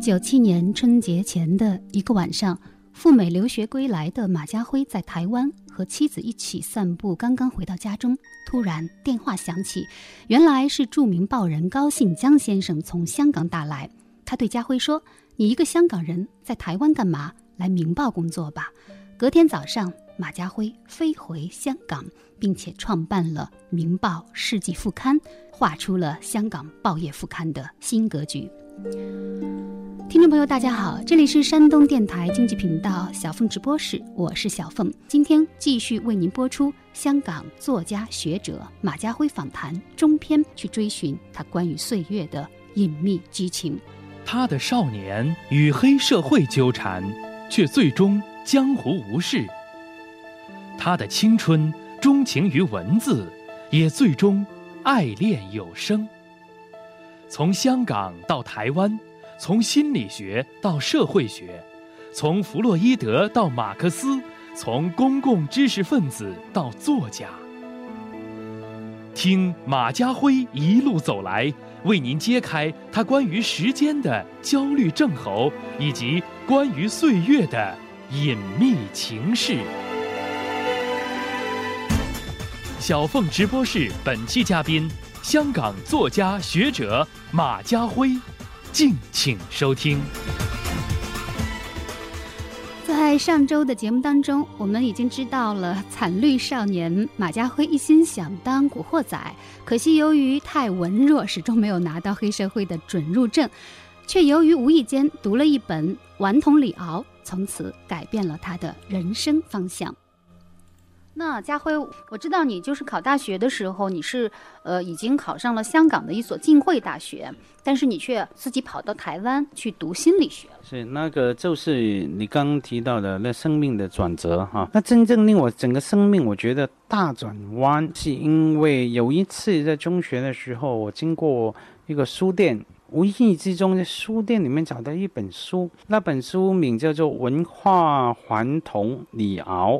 九七年春节前的一个晚上，赴美留学归来的马家辉在台湾和妻子一起散步，刚刚回到家中，突然电话响起，原来是著名报人高信江先生从香港打来。他对家辉说：“你一个香港人在台湾干嘛？来《明报》工作吧。”隔天早上，马家辉飞回香港，并且创办了《明报》世纪副刊，画出了香港报业副刊的新格局。听众朋友，大家好，这里是山东电台经济频道小凤直播室，我是小凤。今天继续为您播出香港作家学者马家辉访谈中篇，去追寻他关于岁月的隐秘激情。他的少年与黑社会纠缠，却最终江湖无事；他的青春钟情于文字，也最终爱恋有声。从香港到台湾，从心理学到社会学，从弗洛伊德到马克思，从公共知识分子到作家。听马家辉一路走来，为您揭开他关于时间的焦虑症候，以及关于岁月的隐秘情事。小凤直播室本期嘉宾。香港作家学者马家辉，敬请收听。在上周的节目当中，我们已经知道了惨绿少年马家辉一心想当古惑仔，可惜由于太文弱，始终没有拿到黑社会的准入证，却由于无意间读了一本《顽童李敖》，从此改变了他的人生方向。那家辉，我知道你就是考大学的时候，你是呃已经考上了香港的一所浸会大学，但是你却自己跑到台湾去读心理学。是那个就是你刚刚提到的那生命的转折哈。那真正令我整个生命我觉得大转弯，是因为有一次在中学的时候，我经过一个书店，无意之中在书店里面找到一本书，那本书名叫做《文化环童李敖》。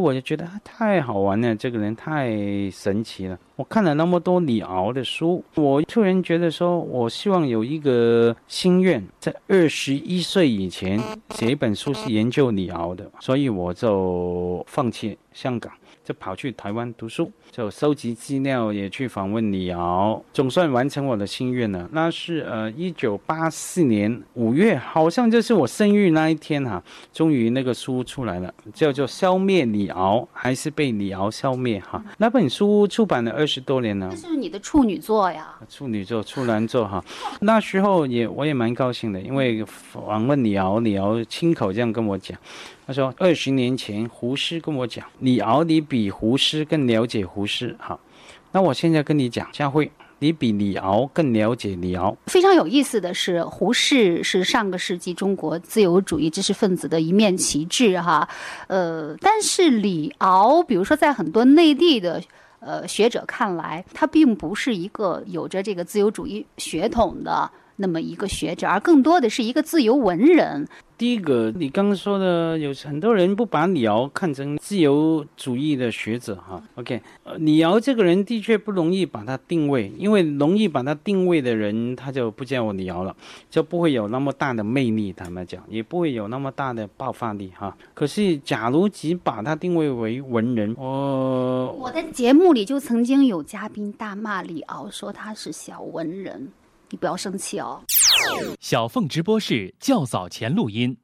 我就觉得他太好玩了，这个人太神奇了。我看了那么多李敖的书，我突然觉得说，我希望有一个心愿，在二十一岁以前写一本书是研究李敖的，所以我就放弃香港。就跑去台湾读书，就收集资料，也去访问李敖，总算完成我的心愿了。那是呃，一九八四年五月，好像就是我生日那一天哈，终于那个书出来了，叫做《消灭李敖还是被李敖消灭》哈。那本书出版了二十多年了，这是你的处女作呀？处女作、处男作哈。那时候也我也蛮高兴的，因为访问李敖，李敖亲口这样跟我讲。他说：“二十年前，胡适跟我讲，李敖你比胡适更了解胡适。好，那我现在跟你讲，佳慧，你比李敖更了解李敖。非常有意思的是，胡适是上个世纪中国自由主义知识分子的一面旗帜，哈，呃，但是李敖，比如说在很多内地的呃学者看来，他并不是一个有着这个自由主义血统的那么一个学者，而更多的是一个自由文人。”第一个，你刚刚说的，有很多人不把李敖看成自由主义的学者哈。OK，呃，李敖这个人的确不容易把他定位，因为容易把他定位的人，他就不叫李敖了，就不会有那么大的魅力，他们讲，也不会有那么大的爆发力哈。可是，假如只把他定位为文人，我我的节目里就曾经有嘉宾大骂李敖，说他是小文人。你不要生气哦。小凤直播室较早前录音，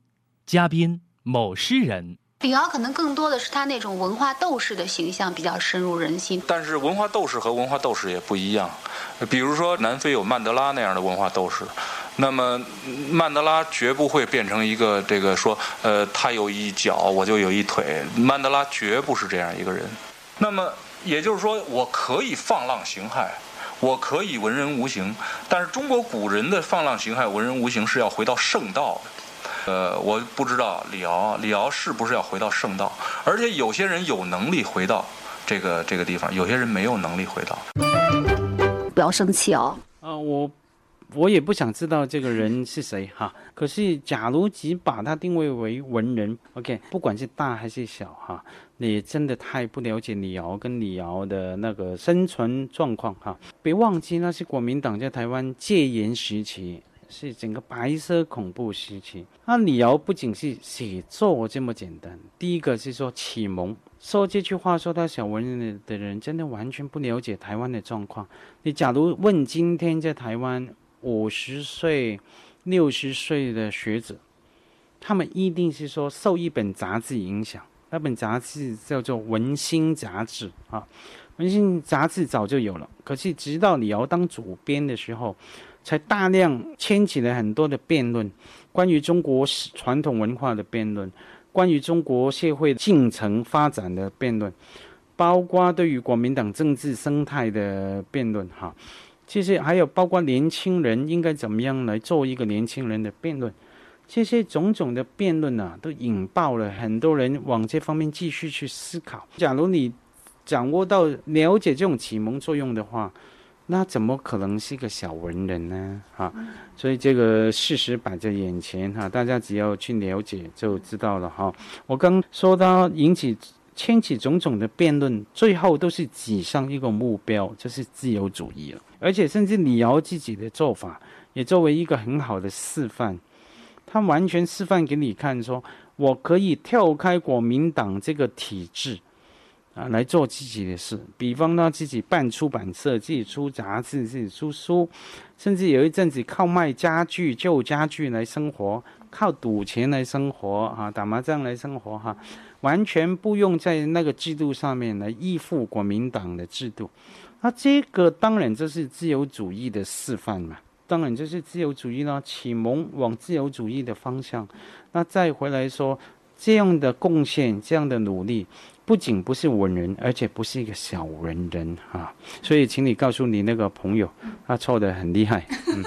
嘉宾某诗人李敖可能更多的是他那种文化斗士的形象比较深入人心。但是文化斗士和文化斗士也不一样，比如说南非有曼德拉那样的文化斗士，那么曼德拉绝不会变成一个这个说，呃，他有一脚我就有一腿，曼德拉绝不是这样一个人。那么也就是说，我可以放浪形骸。我可以文人无形，但是中国古人的放浪形骸、文人无形是要回到圣道的。呃，我不知道李敖，李敖是不是要回到圣道？而且有些人有能力回到这个这个地方，有些人没有能力回到。不要生气哦。啊，我我也不想知道这个人是谁哈。可是，假如只把他定位为文人，OK，不管是大还是小哈，你真的太不了解李敖跟李敖的那个生存状况哈。别忘记，那是国民党在台湾戒严时期，是整个白色恐怖时期。那李敖不仅是写作这么简单，第一个是说启蒙。说这句话说他小文人的人，真的完全不了解台湾的状况。你假如问今天在台湾五十岁、六十岁的学者，他们一定是说受一本杂志影响，那本杂志叫做《文心》杂志啊，《文心》杂志早就有了，可是直到李敖当主编的时候，才大量牵起了很多的辩论，关于中国传统文化的辩论。关于中国社会进程发展的辩论，包括对于国民党政治生态的辩论，哈，其实还有包括年轻人应该怎么样来做一个年轻人的辩论，这些种种的辩论啊，都引爆了很多人往这方面继续去思考。假如你掌握到了解这种启蒙作用的话。那怎么可能是一个小文人呢？哈，所以这个事实摆在眼前哈，大家只要去了解就知道了哈。我刚说到引起、掀起种种的辩论，最后都是指向一个目标，就是自由主义了。而且甚至李敖自己的做法，也作为一个很好的示范，他完全示范给你看，说我可以跳开国民党这个体制。啊，来做自己的事，比方呢，自己办出版社，自己出杂志，自己出书，甚至有一阵子靠卖家具、旧家具来生活，靠赌钱来生活，哈，打麻将来生活，哈，完全不用在那个制度上面来依附国民党的制度。那这个当然这是自由主义的示范嘛，当然这是自由主义呢，启蒙往自由主义的方向。那再回来说，这样的贡献，这样的努力。不仅不是文人，而且不是一个小文人啊！所以，请你告诉你那个朋友，他错的很厉害。嗯，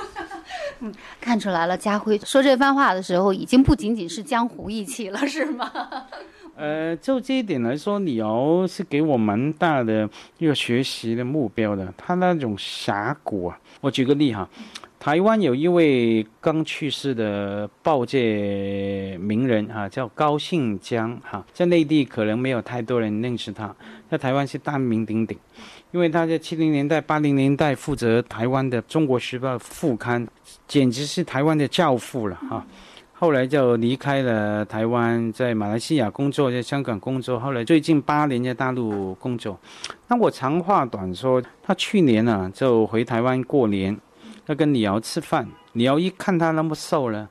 嗯 看出来了，家辉说这番话的时候，已经不仅仅是江湖义气了，是吗？呃，就这一点来说，李敖是给我蛮大的一个学习的目标的。他那种侠骨啊，我举个例哈。台湾有一位刚去世的报界名人哈，叫高信江哈，在内地可能没有太多人认识他，在台湾是大名鼎鼎，因为他在七零年代、八零年代负责台湾的《中国时报》副刊，简直是台湾的教父了哈。后来就离开了台湾，在马来西亚工作，在香港工作，后来最近八年在大陆工作。那我长话短说，他去年呢就回台湾过年。要跟李敖吃饭，李敖一看他那么瘦了，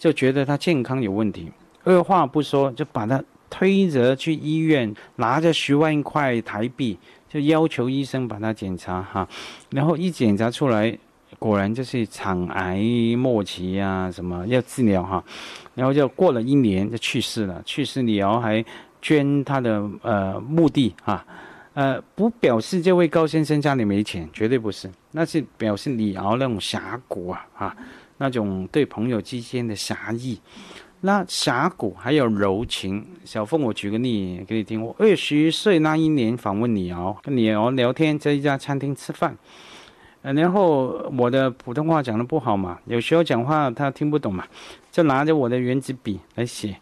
就觉得他健康有问题，二话不说就把他推着去医院，拿着十万块台币，就要求医生把他检查哈，然后一检查出来，果然就是肠癌末期啊，什么要治疗哈，然后就过了一年就去世了，去世李敖还捐他的呃墓地哈。呃，不表示这位高先生家里没钱，绝对不是，那是表示李敖那种侠骨啊，啊，那种对朋友之间的侠义，那峡谷还有柔情。小凤，我举个例给你听，我二十岁那一年访问你哦，跟你哦聊天，在一家餐厅吃饭，呃，然后我的普通话讲的不好嘛，有时候讲话他听不懂嘛，就拿着我的圆珠笔来写，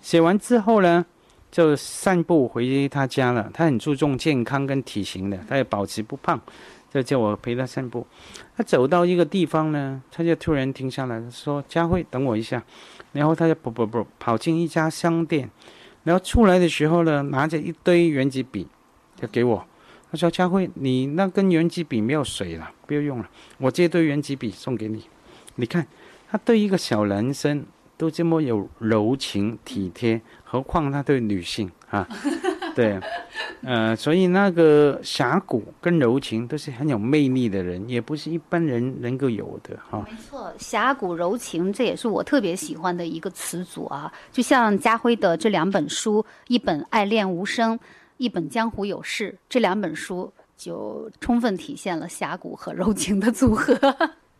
写完之后呢。就散步回他家了。他很注重健康跟体型的，他也保持不胖，就叫我陪他散步。他走到一个地方呢，他就突然停下来说：“佳慧，等我一下。”然后他就不不不跑进一家商店，然后出来的时候呢，拿着一堆圆珠笔，就给我。他说：“佳慧，你那根圆珠笔没有水了，不要用了，我这堆圆珠笔送给你。你看，他对一个小男生。”都这么有柔情体贴，何况他对女性啊？对，呃，所以那个侠骨跟柔情都是很有魅力的人，也不是一般人能够有的哈。没错，侠骨柔情，这也是我特别喜欢的一个词组啊。就像家辉的这两本书，一本《爱恋无声》，一本《江湖有事》，这两本书就充分体现了侠骨和柔情的组合。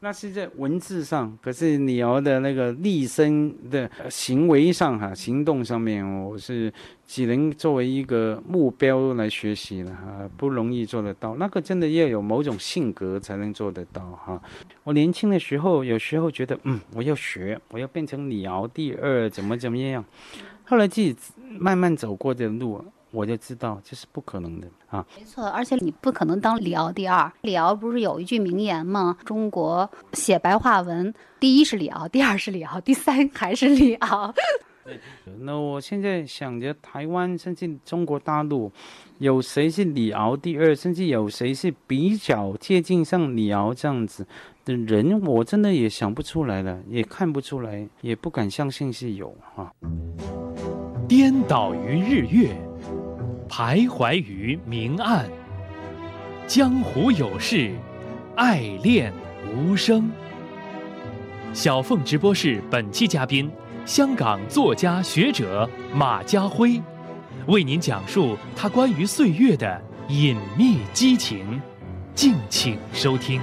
那是在文字上，可是李敖的那个立身的行为上哈，行动上面，我是只能作为一个目标来学习了哈，不容易做得到。那个真的要有某种性格才能做得到哈。我年轻的时候，有时候觉得嗯，我要学，我要变成李敖第二，怎么怎么样。后来自己慢慢走过的路。我就知道这是不可能的啊！没错，而且你不可能当李敖第二。李敖不是有一句名言吗？中国写白话文，第一是李敖，第二是李敖，第三还是李敖。那我现在想着台湾甚至中国大陆，有谁是李敖第二，甚至有谁是比较接近像李敖这样子的人，我真的也想不出来了，也看不出来，也不敢相信是有啊。颠倒于日月。徘徊于明暗，江湖有事，爱恋无声。小凤直播室本期嘉宾，香港作家学者马家辉，为您讲述他关于岁月的隐秘激情，敬请收听。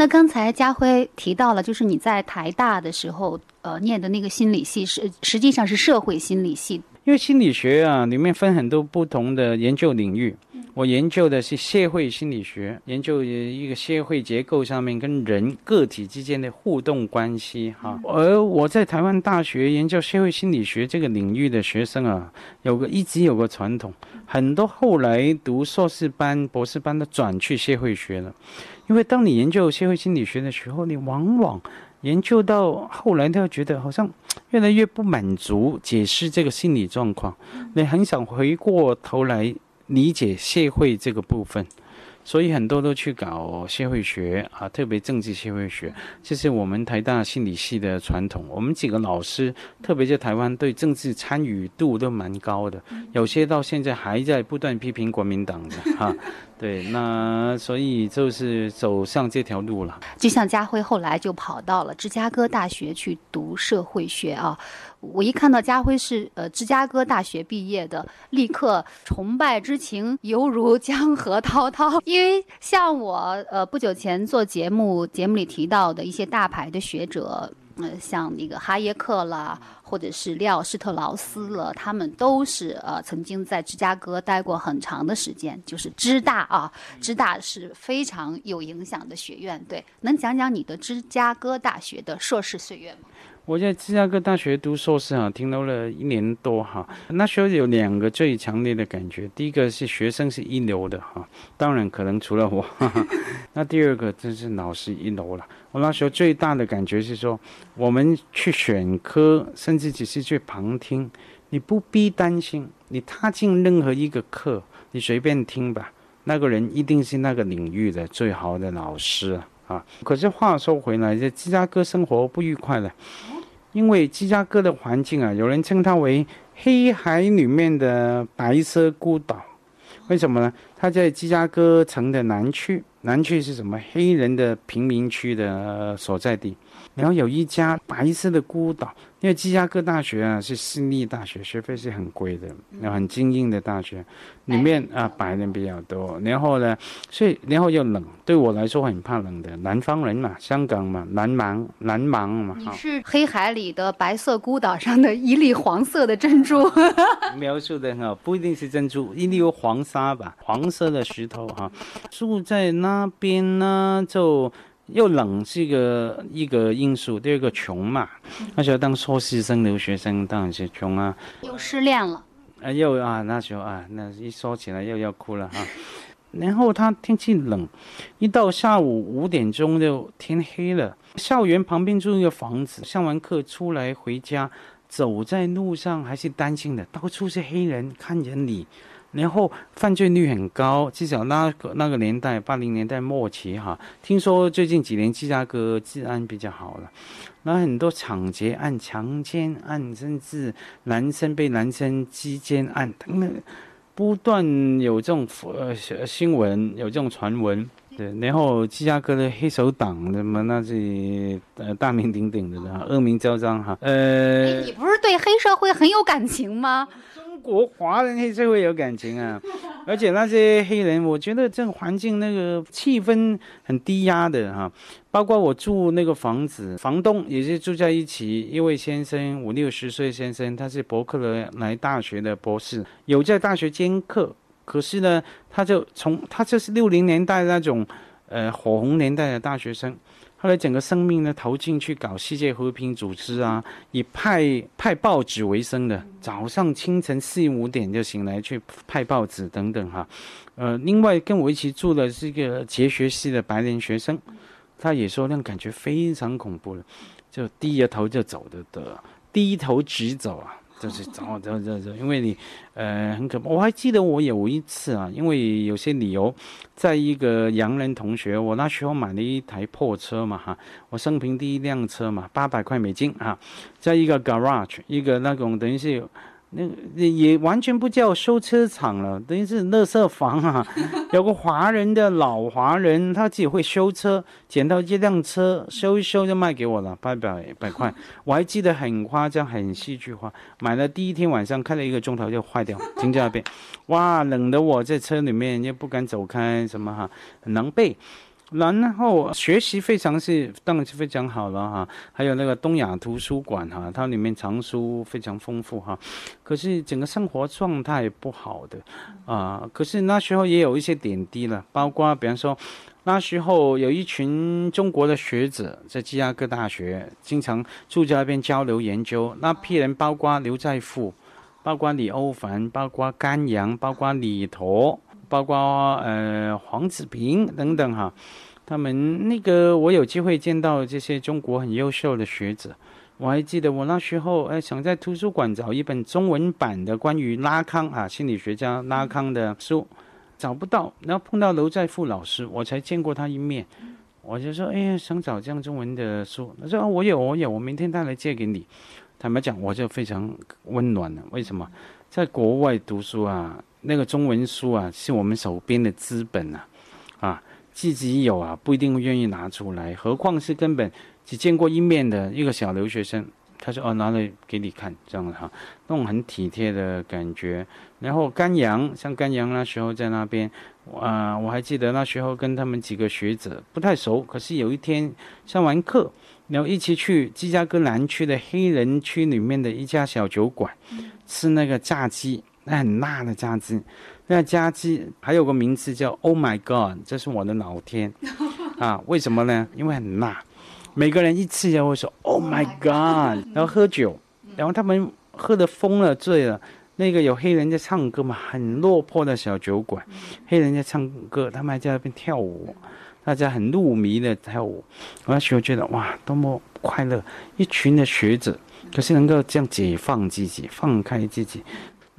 那刚才家辉提到了，就是你在台大的时候，呃，念的那个心理系是实际上是社会心理系。因为心理学啊，里面分很多不同的研究领域。我研究的是社会心理学，研究一个社会结构上面跟人个体之间的互动关系哈。而我在台湾大学研究社会心理学这个领域的学生啊，有个一直有个传统，很多后来读硕士班、博士班都转去社会学了。因为当你研究社会心理学的时候，你往往研究到后来，都要觉得好像越来越不满足解释这个心理状况，你很想回过头来理解社会这个部分。所以很多都去搞社会学啊，特别政治社会学，这是我们台大心理系的传统。我们几个老师，特别在台湾，对政治参与度都蛮高的，有些到现在还在不断批评国民党的 哈。对，那所以就是走上这条路了。就像家辉后来就跑到了芝加哥大学去读社会学啊。我一看到家辉是呃芝加哥大学毕业的，立刻崇拜之情犹如江河滔滔。因为像我呃不久前做节目，节目里提到的一些大牌的学者，呃像那个哈耶克啦，或者是利奥施特劳斯了，他们都是呃曾经在芝加哥待过很长的时间，就是芝大啊，芝大是非常有影响的学院。对，能讲讲你的芝加哥大学的硕士岁月吗？我在芝加哥大学读硕士啊，停留了一年多哈。那时候有两个最强烈的感觉，第一个是学生是一流的哈，当然可能除了我。那第二个真是老师一流了。我那时候最大的感觉是说，我们去选科，甚至只是去旁听，你不必担心，你踏进任何一个课，你随便听吧，那个人一定是那个领域的最好的老师啊。可是话说回来，在芝加哥生活不愉快了。因为芝加哥的环境啊，有人称它为黑海里面的白色孤岛，为什么呢？它在芝加哥城的南区，南区是什么？黑人的贫民区的所在地。然后有一家白色的孤岛，因为芝加哥大学啊是私立大学，学费是很贵的，然后很精英的大学，里面啊白人比较多。然后呢，所以然后又冷，对我来说很怕冷的，南方人嘛，香港嘛，南蛮南蛮嘛。你是黑海里的白色孤岛上的一粒黄色的珍珠。描述的很好，不一定是珍珠，一粒黄沙吧，黄色的石头哈。住在那边呢，就。又冷是一个一个因素，第二个穷嘛，那时候当硕士生留学生当然是穷啊。又失恋了。啊，又啊，那时候啊，那一说起来又要哭了哈。然后他天气冷，一到下午五点钟就天黑了。校园旁边住一个房子，上完课出来回家，走在路上还是担心的，到处是黑人看着你。然后犯罪率很高，至少那个那个年代，八零年代末期哈，听说最近几年芝加哥治安比较好了，那很多抢劫案、强奸案，甚至男生被男生击奸案，等等，不断有这种呃新闻，有这种传闻。对，然后芝加哥的黑手党什么那是呃大名鼎鼎的，恶名昭彰哈。呃，你不是对黑社会很有感情吗？国华人黑社会有感情啊，而且那些黑人，我觉得这个环境那个气氛很低压的哈。包括我住那个房子，房东也是住在一起，一位先生五六十岁先生，他是伯克莱大学的博士，有在大学兼课。可是呢，他就从他就是六零年代那种呃火红年代的大学生。后来整个生命呢投进去搞世界和平组织啊，以派派报纸为生的，早上清晨四五点就醒来去派报纸等等哈，呃，另外跟我一起住的是一个哲学系的白人学生，他也说那感觉非常恐怖了，就低着头就走的的，低头直走啊。就是找找找找，因为你，呃，很可怕。我还记得我有一次啊，因为有些理由，在一个洋人同学，我那时候买了一台破车嘛哈，我生平第一辆车嘛，八百块美金啊，在一个 garage，一个那种等于是。那也完全不叫修车厂了，等于是垃圾房啊。有个华人的老华人，他自己会修车，捡到这辆车修一修就卖给我了，八百百块。我还记得很夸张，很戏剧化。买了第一天晚上开了一个钟头就坏掉，停在那边。哇，冷的我在车里面又不敢走开，什么哈，很狼狈。然后学习非常是当然是非常好了哈，还有那个东亚图书馆哈，它里面藏书非常丰富哈。可是整个生活状态不好的啊。可是那时候也有一些点滴了，包括比方说那时候有一群中国的学者在芝加哥大学经常住在那边交流研究，那批人包括刘在富，包括李欧凡，包括甘阳，包括李陀。包括呃黄子平等等哈，他们那个我有机会见到这些中国很优秀的学者，我还记得我那时候哎想在图书馆找一本中文版的关于拉康啊心理学家拉康的书，找不到，然后碰到刘在富老师，我才见过他一面，我就说哎呀想找这样中文的书，他说啊我有我有，我明天带来借给你。坦白讲，我就非常温暖了，为什么？在国外读书啊。那个中文书啊，是我们手边的资本呐，啊，自己有啊，不一定愿意拿出来，何况是根本只见过一面的一个小留学生。他说：“哦，拿来给你看，这样的哈，那种很体贴的感觉。”然后甘阳，像甘阳那时候在那边，啊，我还记得那时候跟他们几个学者不太熟，可是有一天上完课，然后一起去芝加哥南区的黑人区里面的一家小酒馆，吃那个炸鸡。那很辣的炸鸡，那炸鸡还有个名字叫 “Oh my God”，这是我的老天 啊！为什么呢？因为很辣，每个人一吃就会说 “Oh my God”，然后喝酒，然后他们喝的疯了醉了。那个有黑人在唱歌嘛，很落魄的小酒馆，黑人在唱歌，他们还在那边跳舞，大家很入迷的跳舞。我那时候觉得哇，多么快乐！一群的学者，可是能够这样解放自己，放开自己。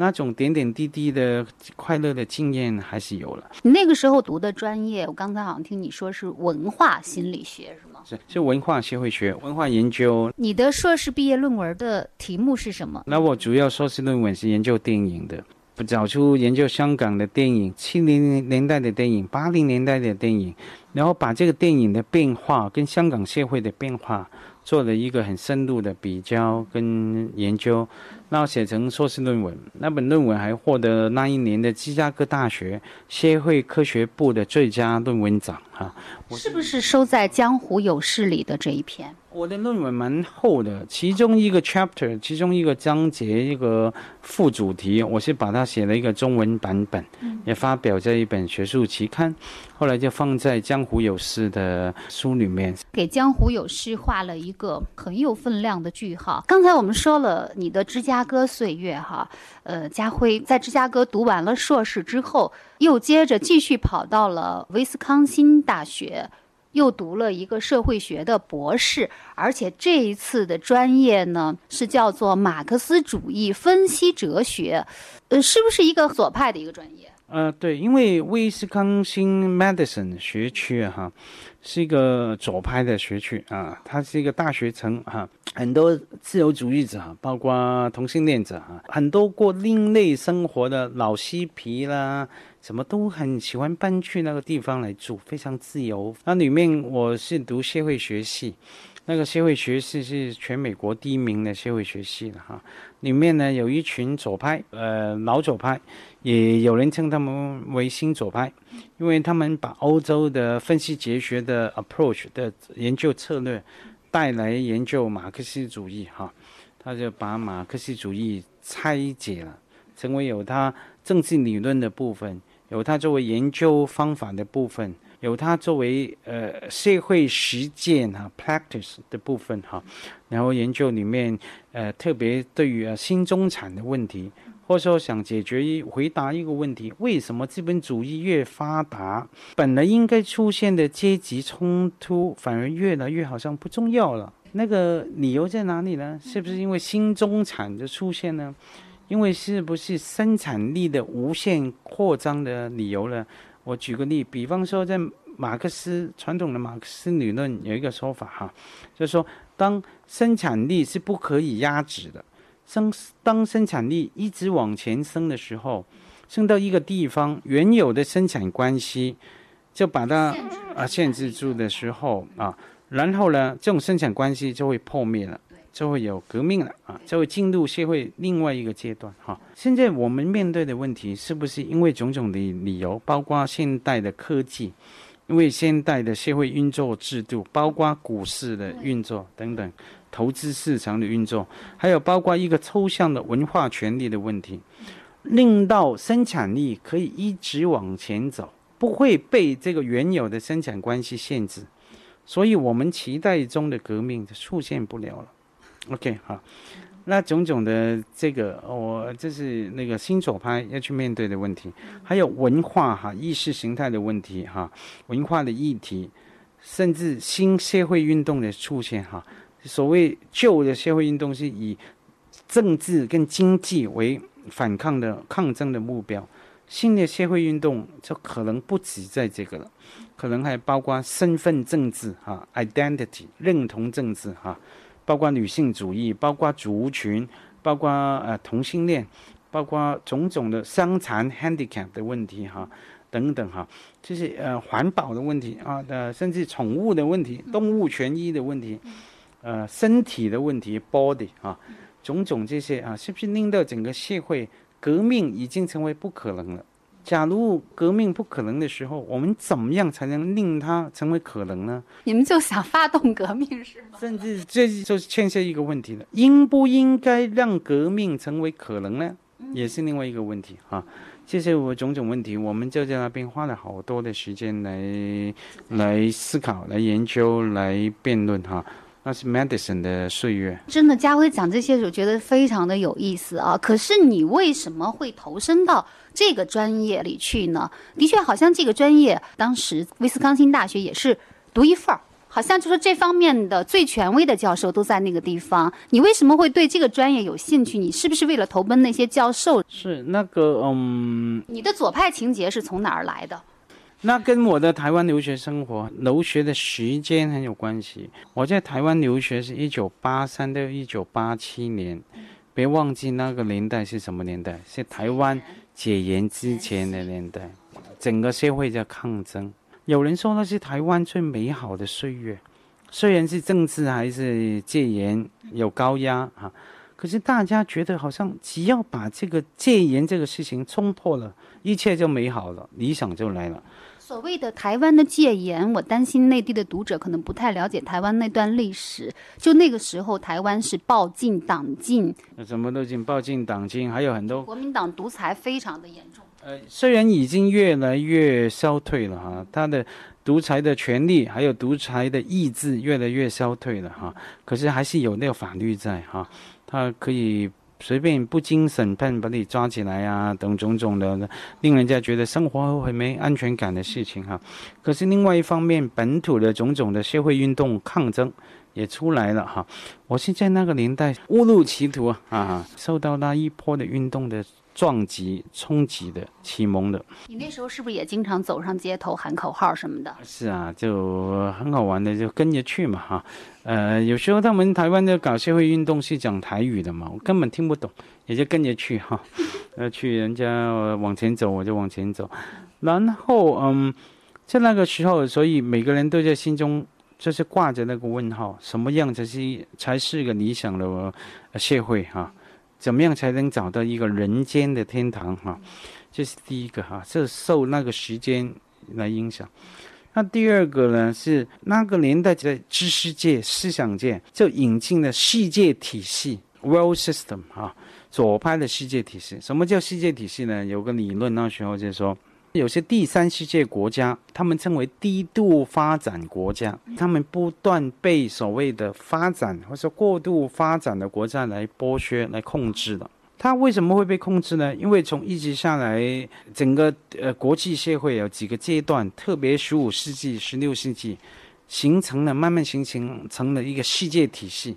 那种点点滴滴的快乐的经验还是有了。你那个时候读的专业，我刚才好像听你说是文化心理学，是吗？是，是文化社会学、文化研究。你的硕士毕业论文的题目是什么？那我主要硕士论文是研究电影的，找出研究香港的电影，七零年代的电影，八零年代的电影，然后把这个电影的变化跟香港社会的变化做了一个很深入的比较跟研究。那写成硕士论文，那本论文还获得那一年的芝加哥大学社会科学部的最佳论文奖。哈。是不是收在《江湖有事》里的这一篇？我的论文蛮厚的，其中一个 chapter，其中一个章节一个副主题，我是把它写了一个中文版本，也发表在一本学术期刊，后来就放在《江湖有事》的书里面，给《江湖有事》画了一个很有分量的句号。刚才我们说了你的芝加哥岁月，哈，呃，家辉在芝加哥读完了硕士之后，又接着继续跑到了威斯康星大大学。又读了一个社会学的博士，而且这一次的专业呢是叫做马克思主义分析哲学，呃，是不是一个左派的一个专业？呃，对，因为威斯康星 Medicine 学区哈是一个左派的学区啊，它是一个大学城哈，很多自由主义者，包括同性恋者哈，很多过另类生活的老嬉皮啦。什么都很喜欢搬去那个地方来住，非常自由。那里面我是读社会学系，那个社会学系是全美国第一名的社会学系了哈。里面呢有一群左派，呃，老左派，也有人称他们为新左派，因为他们把欧洲的分析哲学的 approach 的研究策略带来研究马克思主义哈。他就把马克思主义拆解了，成为有他政治理论的部分，有它作为研究方法的部分，有它作为呃社会实践哈 practice 的部分哈，然后研究里面呃特别对于啊新中产的问题，或者说想解决一回答一个问题：为什么资本主义越发达，本来应该出现的阶级冲突反而越来越好像不重要了？那个理由在哪里呢？是不是因为新中产的出现呢？因为是不是生产力的无限扩张的理由呢？我举个例，比方说在马克思传统的马克思理论有一个说法哈，就是说当生产力是不可以压制的，生当生产力一直往前升的时候，升到一个地方，原有的生产关系就把它啊限制住的时候啊。然后呢，这种生产关系就会破灭了，就会有革命了啊，就会进入社会另外一个阶段哈。现在我们面对的问题，是不是因为种种的理由，包括现代的科技，因为现代的社会运作制度，包括股市的运作等等，投资市场的运作，还有包括一个抽象的文化权利的问题，令到生产力可以一直往前走，不会被这个原有的生产关系限制。所以，我们期待中的革命就出现不了了。OK，好，那种种的这个，我这是那个新手拍要去面对的问题，还有文化哈意识形态的问题哈，文化的议题，甚至新社会运动的出现哈。所谓旧的社会运动是以政治跟经济为反抗的抗争的目标，新的社会运动就可能不止在这个了。可能还包括身份政治哈，identity 认同政治哈，包括女性主义，包括族群，包括呃同性恋，包括种种的伤残 handicap 的问题哈，等等哈，这些呃环保的问题啊，呃甚至宠物的问题，动物权益的问题，呃身体的问题 body 啊，种种这些啊，是不是令到整个社会革命已经成为不可能了？假如革命不可能的时候，我们怎么样才能令它成为可能呢？你们就想发动革命是吗？甚至这就牵涉一个问题了：应不应该让革命成为可能呢？也是另外一个问题哈。这些我种种问题，我们就在那边花了好多的时间来来思考、来研究、来辩论哈。那是 medicine 的岁月。真的，家辉讲这些，我觉得非常的有意思啊。可是你为什么会投身到这个专业里去呢？的确，好像这个专业当时威斯康星大学也是独一份儿，好像就是这方面的最权威的教授都在那个地方。你为什么会对这个专业有兴趣？你是不是为了投奔那些教授？是那个，嗯。你的左派情节是从哪儿来的？那跟我的台湾留学生活、留学的时间很有关系。我在台湾留学是一九八三到一九八七年，别忘记那个年代是什么年代？是台湾解严之前的年代，整个社会在抗争。有人说那是台湾最美好的岁月，虽然是政治还是戒严有高压啊，可是大家觉得好像只要把这个戒严这个事情冲破了，一切就美好了，理想就来了。所谓的台湾的戒严，我担心内地的读者可能不太了解台湾那段历史。就那个时候，台湾是暴禁党禁，什么都禁，暴禁党禁，还有很多国民党独裁非常的严重。呃，虽然已经越来越消退了哈，他的独裁的权利还有独裁的意志越来越消退了哈，可是还是有那个法律在哈，他可以。随便不经审判把你抓起来啊，等种种的，令人家觉得生活很没安全感的事情哈。可是另外一方面，本土的种种的社会运动抗争也出来了哈。我是在那个年代误入歧途啊，啊，受到那一波的运动的。撞击、冲击的、启蒙的。你那时候是不是也经常走上街头喊口号什么的？是啊，就很好玩的，就跟着去嘛哈。呃，有时候他们台湾的搞社会运动是讲台语的嘛，我根本听不懂，也就跟着去哈。呃，去人家往前走，我就往前走。然后嗯，在那个时候，所以每个人都在心中就是挂着那个问号，什么样才是才是一个理想的社会哈？怎么样才能找到一个人间的天堂哈？这是第一个哈，这受那个时间来影响。那第二个呢，是那个年代在知识界、思想界就引进了世界体系 （world system） 啊，左派的世界体系。什么叫世界体系呢？有个理论，那时候就说，有些第三世界国家，他们称为低度发展国家，他们不断被所谓的发展或者过度发展的国家来剥削、来控制的。它为什么会被控制呢？因为从一直下来，整个呃国际社会有几个阶段，特别十五世纪、十六世纪，形成了慢慢形成成了一个世界体系，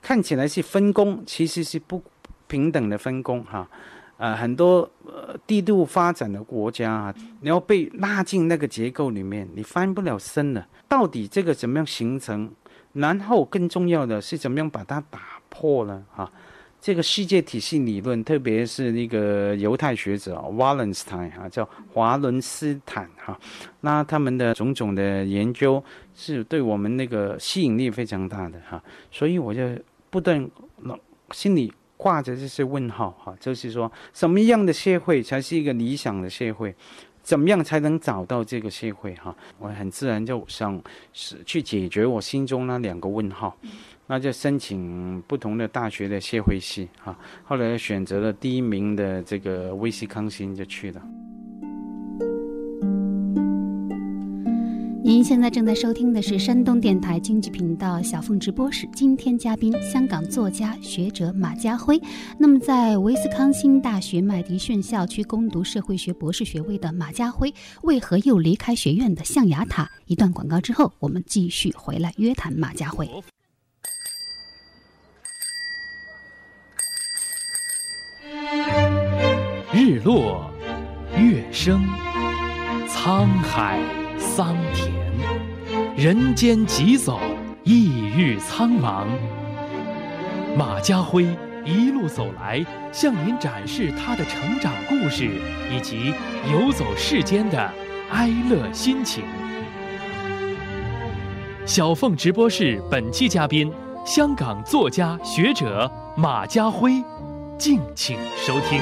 看起来是分工，其实是不平等的分工哈。呃，很多呃低度发展的国家啊，你要被拉进那个结构里面，你翻不了身了。到底这个怎么样形成？然后更重要的是怎么样把它打破呢？哈。这个世界体系理论，特别是那个犹太学者 Wallenstein 哈，叫华伦斯坦哈，那他们的种种的研究是对我们那个吸引力非常大的哈，所以我就不断心里挂着这些问号哈，就是说什么样的社会才是一个理想的社会？怎么样才能找到这个社会哈？我很自然就想是去解决我心中那两个问号。那就申请不同的大学的社会系哈，后来选择了第一名的这个威斯康星就去了。您现在正在收听的是山东电台经济频道小凤直播室，今天嘉宾香港作家学者马家辉。那么，在威斯康星大学麦迪逊校区攻读社会学博士学位的马家辉，为何又离开学院的象牙塔？一段广告之后，我们继续回来约谈马家辉。日落，月升，沧海桑田，人间疾走，异域苍茫。马家辉一路走来，向您展示他的成长故事以及游走世间的哀乐心情。小凤直播室本期嘉宾，香港作家学者马家辉，敬请收听。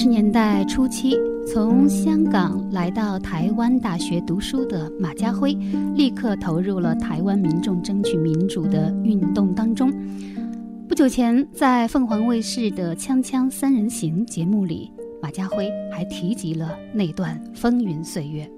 十年代初期，从香港来到台湾大学读书的马家辉，立刻投入了台湾民众争取民主的运动当中。不久前，在凤凰卫视的《锵锵三人行》节目里，马家辉还提及了那段风云岁月。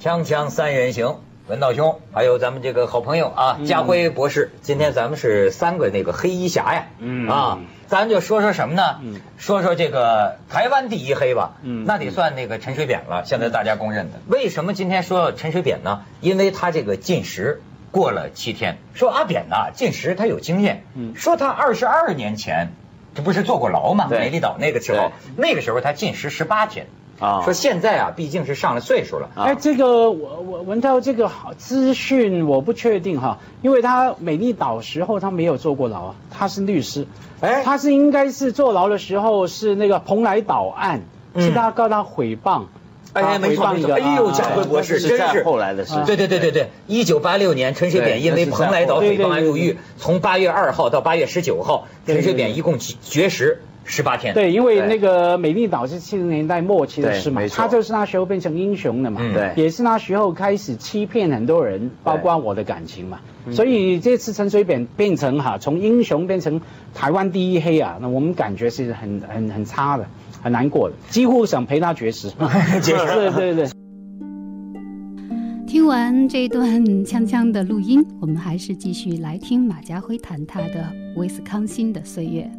锵锵三人行。文道兄，还有咱们这个好朋友啊，家辉博士，今天咱们是三个那个黑衣侠呀，嗯啊，咱就说说什么呢？嗯，说说这个台湾第一黑吧，嗯，那得算那个陈水扁了，现在大家公认的。为什么今天说陈水扁呢？因为他这个禁食过了七天。说阿扁呐，禁食他有经验，嗯，说他二十二年前，这不是坐过牢吗？美丽岛那个时候，那个时候他禁食十八天。啊，说现在啊，毕竟是上了岁数了。哎，这个我我闻到这个好资讯，我不确定哈，因为他美丽岛时候他没有坐过牢啊，他是律师，哎，他是应该是坐牢的时候是那个蓬莱岛案，是他告他诽谤，哎，没错没错，哎呦，贾辉博士真是后来的事，对对对对对，一九八六年陈水扁因为蓬莱岛诽谤案入狱，从八月二号到八月十九号，陈水扁一共绝食。十八天，对，因为那个美丽岛是七十年代末期的事嘛，他就是那时候变成英雄的嘛，对，也是那时候开始欺骗很多人，包括我的感情嘛，所以这次陈水扁变成哈，从英雄变成台湾第一黑啊，那我们感觉是很很很差的，很难过的，几乎想陪他绝食，绝食，对对对。听完这段锵锵的录音，我们还是继续来听马家辉谈他的威斯康星的岁月。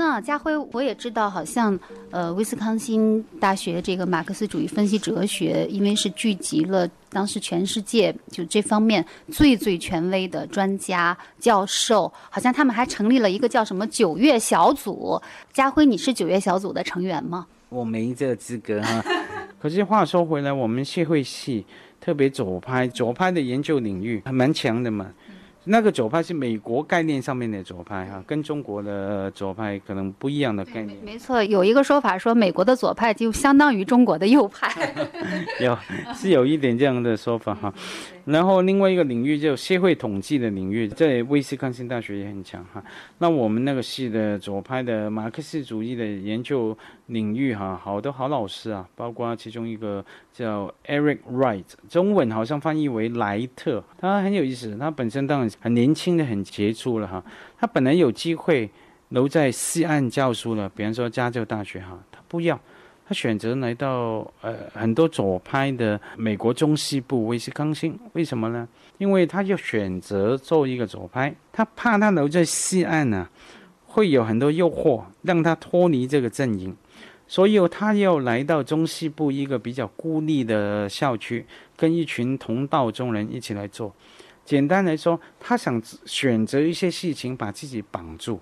那家辉，我也知道，好像呃，威斯康星大学这个马克思主义分析哲学，因为是聚集了当时全世界就这方面最最权威的专家教授，好像他们还成立了一个叫什么九月小组。家辉，你是九月小组的成员吗？我没这个资格哈。可是话说回来，我们社会系特别左派，左派的研究领域还蛮强的嘛。那个左派是美国概念上面的左派哈，跟中国的左派可能不一样的概念。没错，有一个说法说美国的左派就相当于中国的右派。有是有一点这样的说法哈。然后另外一个领域就社会统计的领域，在威斯康星大学也很强哈。那我们那个系的左派的马克思主义的研究领域哈，好多好老师啊，包括其中一个叫 Eric Wright，中文好像翻译为莱特，他很有意思，他本身当然很年轻的很杰出了哈。他本来有机会留在西岸教书了，比方说加州大学哈，他不要。他选择来到呃很多左派的美国中西部威斯康星，为什么呢？因为他要选择做一个左派，他怕他留在西岸呢，会有很多诱惑让他脱离这个阵营，所以他要来到中西部一个比较孤立的校区，跟一群同道中人一起来做。简单来说，他想选择一些事情把自己绑住。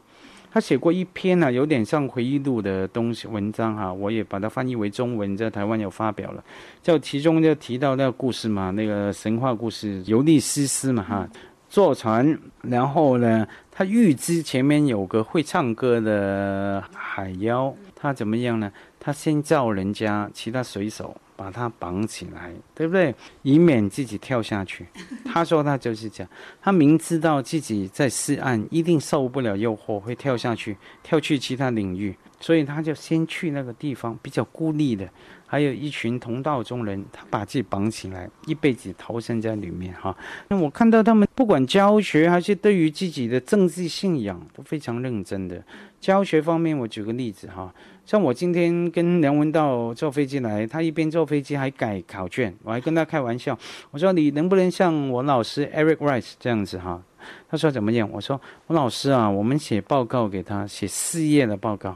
他写过一篇呢，有点像回忆录的东西文章哈，我也把它翻译为中文，在台湾有发表了。就其中就提到那个故事嘛，那个神话故事，尤利西斯嘛哈，坐船，然后呢，他预知前面有个会唱歌的海妖，他怎么样呢？他先叫人家其他水手。把他绑起来，对不对？以免自己跳下去。他说他就是这样，他明知道自己在试案一定受不了诱惑，会跳下去，跳去其他领域，所以他就先去那个地方比较孤立的，还有一群同道中人，他把自己绑起来，一辈子投身在里面哈。那我看到他们不管教学还是对于自己的政治信仰都非常认真的。教学方面，我举个例子哈。像我今天跟梁文道坐飞机来，他一边坐飞机还改考卷，我还跟他开玩笑，我说你能不能像我老师 Eric Rice 这样子哈？他说怎么样？我说我老师啊，我们写报告给他写四页的报告，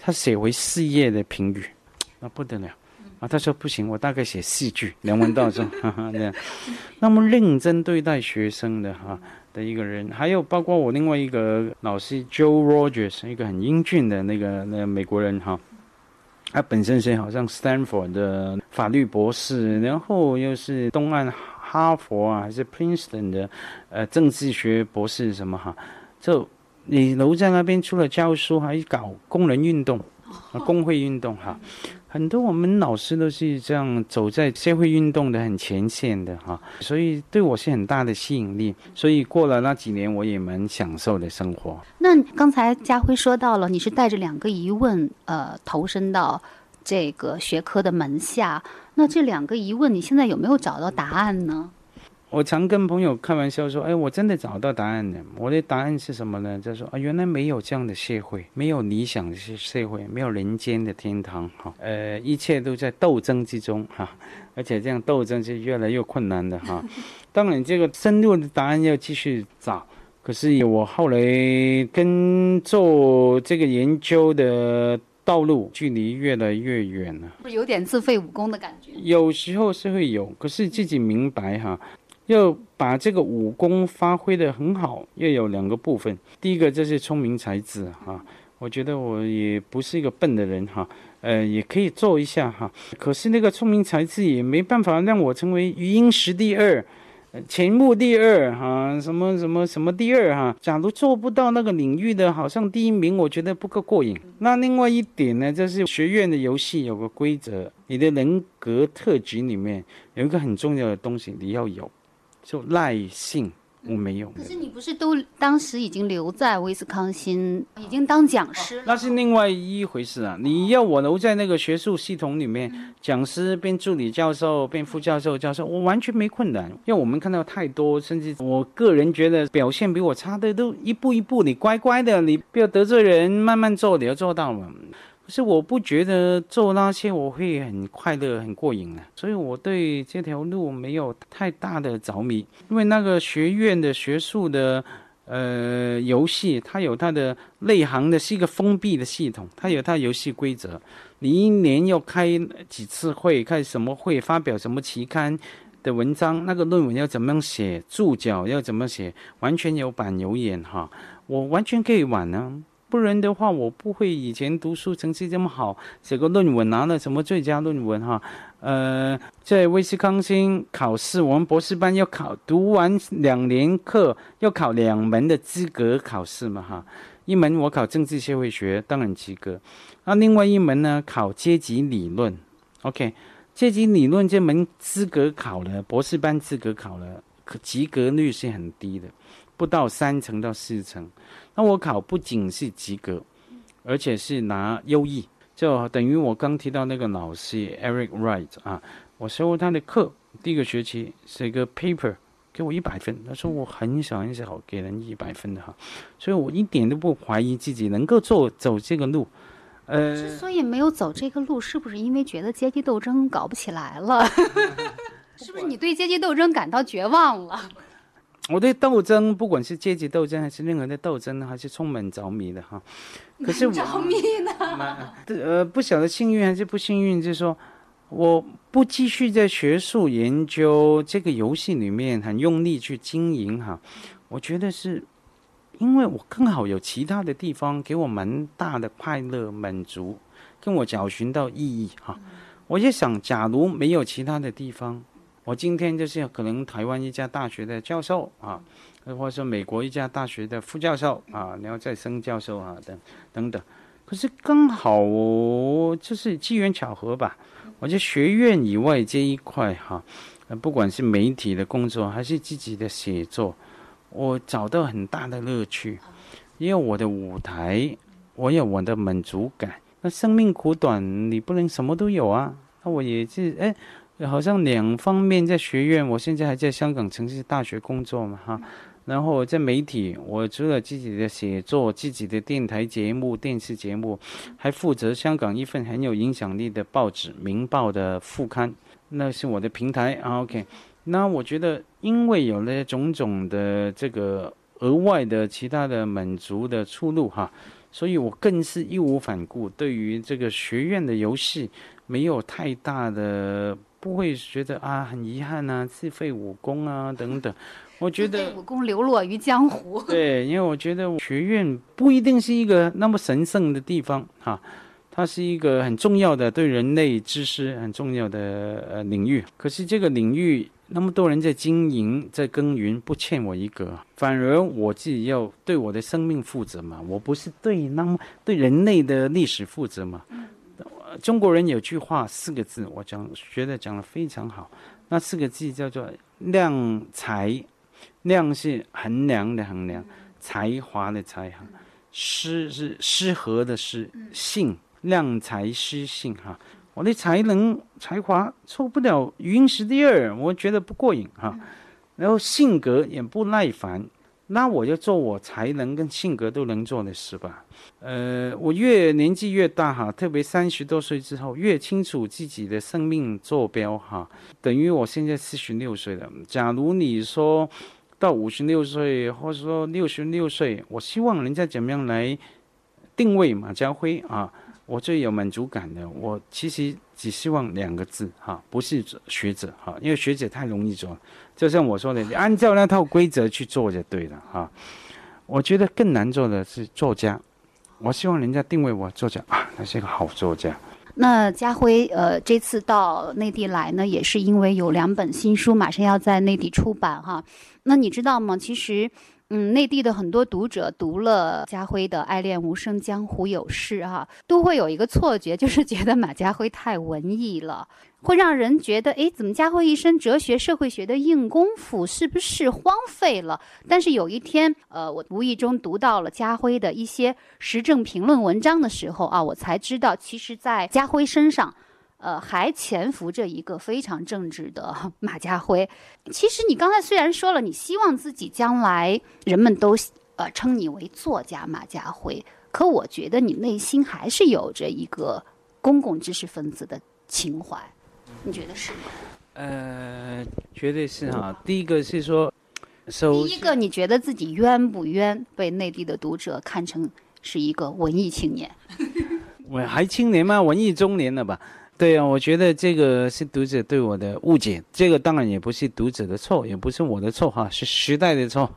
他写回四页的评语，那不得了啊！他说不行，我大概写四句。梁文道说 哈哈这样，那么认真对待学生的哈。的一个人，还有包括我另外一个老师 Joe Rogers，一个很英俊的那个那个美国人哈，他本身是好像 Stanford 的法律博士，然后又是东岸哈佛啊还是 Princeton 的呃政治学博士什么哈，就你留在那边除了教书，还搞工人运动，工会运动哈。很多我们老师都是这样走在社会运动的很前线的哈，所以对我是很大的吸引力。所以过了那几年，我也蛮享受的生活。那刚才家辉说到了，你是带着两个疑问，呃，投身到这个学科的门下。那这两个疑问，你现在有没有找到答案呢？我常跟朋友开玩笑说：“哎，我真的找到答案了。我的答案是什么呢？就是说啊，原来没有这样的社会，没有理想的社会，没有人间的天堂。哈，呃，一切都在斗争之中。哈，而且这样斗争是越来越困难的。哈，当然这个深入的答案要继续找。可是我后来跟做这个研究的道路距离越来越远了，不是有点自废武功的感觉？有时候是会有，可是自己明白哈。要把这个武功发挥的很好，要有两个部分。第一个就是聪明才智哈，我觉得我也不是一个笨的人哈，呃，也可以做一下哈。可是那个聪明才智也没办法让我成为语音十第二，前目第二哈，什么什么什么第二哈。假如做不到那个领域的好像第一名，我觉得不够过瘾。那另外一点呢，就是学院的游戏有个规则，你的人格特质里面有一个很重要的东西，你要有。就耐性，我没有。可是你不是都当时已经留在威斯康星，已经当讲师了？那是另外一回事啊！你要我留在那个学术系统里面，讲师变助理教授，变副教授、教授，我完全没困难。因为我们看到太多，甚至我个人觉得表现比我差的，都一步一步，你乖乖的，你不要得罪人，慢慢做，你要做到嘛。是我不觉得做那些我会很快乐、很过瘾啊，所以我对这条路没有太大的着迷。因为那个学院的学术的呃游戏，它有它的内行的，是一个封闭的系统，它有它游戏规则。你一年要开几次会，开什么会，发表什么期刊的文章，那个论文要怎么样写，注脚要怎么写，完全有板有眼哈。我完全可以玩呢。不然的话，我不会以前读书成绩这么好，写个论文拿了什么最佳论文哈。呃，在威斯康星考试，我们博士班要考，读完两年课要考两门的资格考试嘛哈。一门我考政治社会学，当然及格。那另外一门呢，考阶级理论。OK，阶级理论这门资格考了，博士班资格考了，可及格率是很低的，不到三成到四成。那我考不仅是及格，而且是拿优异，就等于我刚提到那个老师 Eric Wright 啊，我收他的课，第一个学期写个 paper。给我一百分，他说我很小很少给人一百分的哈，所以我一点都不怀疑自己能够做走这个路，呃，之所以没有走这个路，是不是因为觉得阶级斗争搞不起来了？是不是你对阶级斗争感到绝望了？我对斗争，不管是阶级斗争还是任何的斗争，还是充满着迷的哈。可是 着迷呢？呃，不晓得幸运还是不幸运，就是说。我不继续在学术研究这个游戏里面很用力去经营哈，我觉得是，因为我刚好有其他的地方给我蛮大的快乐满足，跟我找寻到意义哈。我也想，假如没有其他的地方，我今天就是可能台湾一家大学的教授啊，或者说美国一家大学的副教授啊，然后再升教授啊等等等。可是刚好就是机缘巧合吧。我觉得学院以外这一块哈，不管是媒体的工作还是自己的写作，我找到很大的乐趣，因为我的舞台，我有我的满足感。那生命苦短，你不能什么都有啊。那我也是哎，好像两方面在学院，我现在还在香港城市大学工作嘛哈。然后在媒体，我除了自己的写作、自己的电台节目、电视节目，还负责香港一份很有影响力的报纸《明报》的副刊，那是我的平台。OK，那我觉得，因为有了种种的这个额外的其他的满足的出路哈，所以我更是义无反顾，对于这个学院的游戏没有太大的不会觉得啊很遗憾啊，自废武功啊等等。我觉得武功流落于江湖。对，因为我觉得学院不一定是一个那么神圣的地方哈，它是一个很重要的对人类知识很重要的呃领域。可是这个领域那么多人在经营在耕耘，不欠我一个，反而我自己要对我的生命负责嘛。我不是对那么对人类的历史负责嘛。中国人有句话四个字，我讲学的讲的非常好，那四个字叫做量才。量是衡量的衡量，才华的才哈，诗是诗和的诗，性量才诗性哈。我的才能才华凑不了云石第二，我觉得不过瘾哈。然后性格也不耐烦，那我就做我才能跟性格都能做的事吧。呃，我越年纪越大哈，特别三十多岁之后，越清楚自己的生命坐标哈。等于我现在四十六岁了，假如你说。到五十六岁，或者说六十六岁，我希望人家怎么样来定位马家辉啊？我最有满足感的，我其实只希望两个字哈，不是学者哈，因为学者太容易做，就像我说的，你按照那套规则去做就对了哈。我觉得更难做的是作家，我希望人家定位我作家啊，那是一个好作家。那家辉，呃，这次到内地来呢，也是因为有两本新书马上要在内地出版哈。那你知道吗？其实，嗯，内地的很多读者读了家辉的《爱恋无声，江湖有事》哈，都会有一个错觉，就是觉得马家辉太文艺了。会让人觉得，哎，怎么家辉一身哲学、社会学的硬功夫是不是荒废了？但是有一天，呃，我无意中读到了家辉的一些时政评论文章的时候啊，我才知道，其实，在家辉身上，呃，还潜伏着一个非常正直的 马家辉。其实你刚才虽然说了，你希望自己将来人们都呃称你为作家马家辉，可我觉得你内心还是有着一个公共知识分子的情怀。你觉得是吗？呃，绝对是哈。第一个是说，首第一个你觉得自己冤不冤？被内地的读者看成是一个文艺青年？我还青年吗？文艺中年了吧？对啊，我觉得这个是读者对我的误解。这个当然也不是读者的错，也不是我的错哈，是时代的错。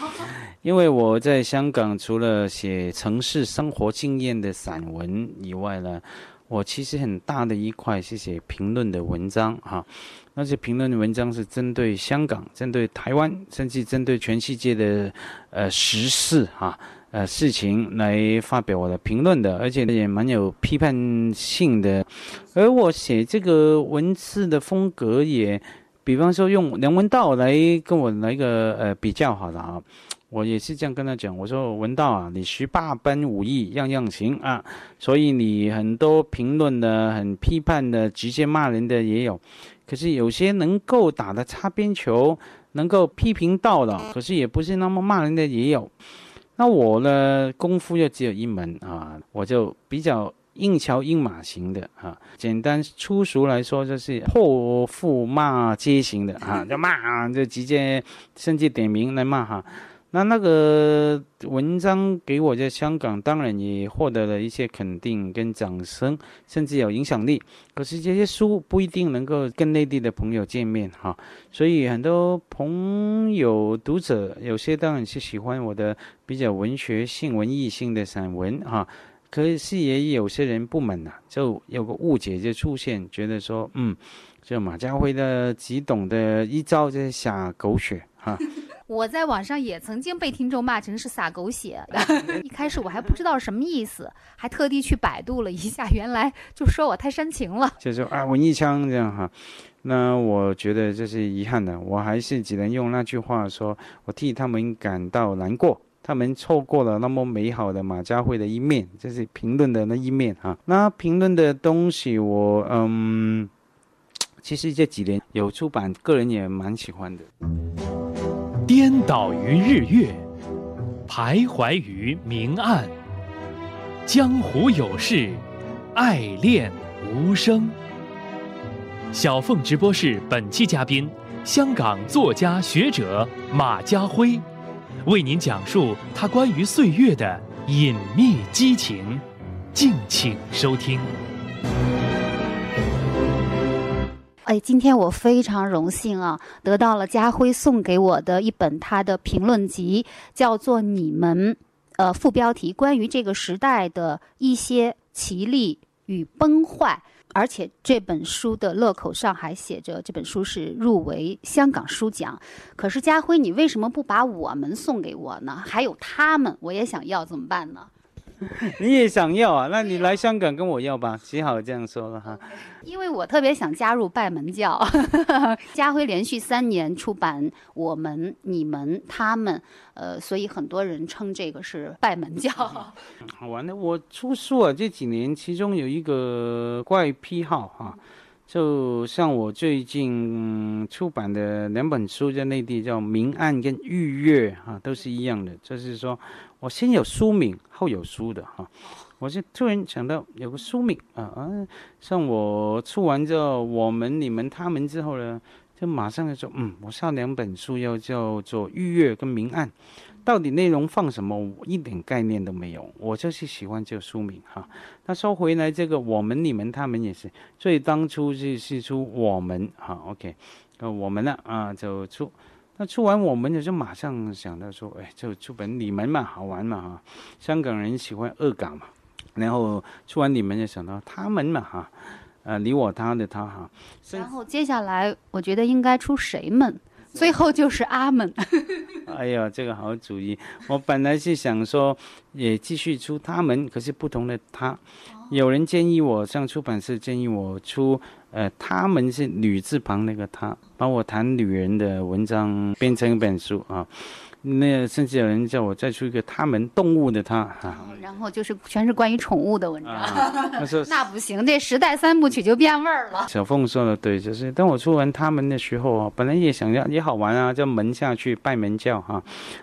因为我在香港除了写城市生活经验的散文以外呢，我其实很大的一块是写评论的文章哈。那些评论的文章是针对香港、针对台湾，甚至针对全世界的呃时事哈呃事情来发表我的评论的，而且也蛮有批判性的。而我写这个文字的风格也，比方说用梁文道来跟我来个呃比较好了啊。我也是这样跟他讲，我说文道啊，你十八般武艺样样行啊，所以你很多评论的、很批判的、直接骂人的也有，可是有些能够打的擦边球，能够批评到的，可是也不是那么骂人的也有。那我呢，功夫又只有一门啊，我就比较硬桥硬马型的啊，简单粗俗来说就是破腹骂街型的啊，就骂就直接甚至点名来骂哈。那那个文章给我在香港，当然也获得了一些肯定跟掌声，甚至有影响力。可是这些书不一定能够跟内地的朋友见面哈，所以很多朋友读者有些当然是喜欢我的比较文学性、文艺性的散文哈，可是也有些人不满呐，就有个误解就出现，觉得说嗯，就马家辉的几懂的一招就是下狗血哈。我在网上也曾经被听众骂成是撒狗血，一开始我还不知道什么意思，还特地去百度了一下，原来就说我太煽情了，就说啊文艺腔这样哈。那我觉得这是遗憾的，我还是只能用那句话说，我替他们感到难过，他们错过了那么美好的马家辉的一面，这是评论的那一面哈。那评论的东西，我嗯，其实这几年有出版，个人也蛮喜欢的。颠倒于日月，徘徊于明暗。江湖有事，爱恋无声。小凤直播室本期嘉宾，香港作家学者马家辉，为您讲述他关于岁月的隐秘激情。敬请收听。哎，今天我非常荣幸啊，得到了家辉送给我的一本他的评论集，叫做《你们》，呃，副标题关于这个时代的一些奇丽与崩坏，而且这本书的乐口上还写着这本书是入围香港书奖。可是家辉，你为什么不把我们送给我呢？还有他们，我也想要，怎么办呢？你也想要啊？那你来香港跟我要吧，只好这样说了哈。因为我特别想加入拜门教。家辉连续三年出版《我们》《你们》《他们》，呃，所以很多人称这个是拜门教。好玩的，我出书啊这几年，其中有一个怪癖好哈，就像我最近出版的两本书，在内地叫《明暗》跟《预月》啊，都是一样的，就是说。我先有书名，后有书的哈。我就突然想到有个书名啊啊，像我出完之后，我们、你们、他们之后呢，就马上就说，嗯，我下两本书要叫做《玉月》跟《明暗》，到底内容放什么，我一点概念都没有。我就是喜欢这个书名哈。那说回来，这个我们、你们、他们也是，所以当初是是出我们哈，OK，那我们呢啊就出。那出完我们，就马上想到说，哎，就出本你们嘛，好玩嘛哈。香港人喜欢恶搞嘛，然后出完你们，就想到他们嘛哈，呃，你我他的他哈。然后接下来，我觉得应该出谁们，最后就是阿们。哎呀，这个好主意。我本来是想说，也继续出他们，可是不同的他。有人建议我，像出版社建议我出。呃，他们是女字旁那个他，把我谈女人的文章编成一本书啊。那甚至有人叫我再出一个他们动物的他哈，然后就是全是关于宠物的文章。那不行，这时代三部曲就变味儿了。小凤说的对，就是当我出完他们的时候啊，本来也想要也好玩啊，叫门下去拜门教哈。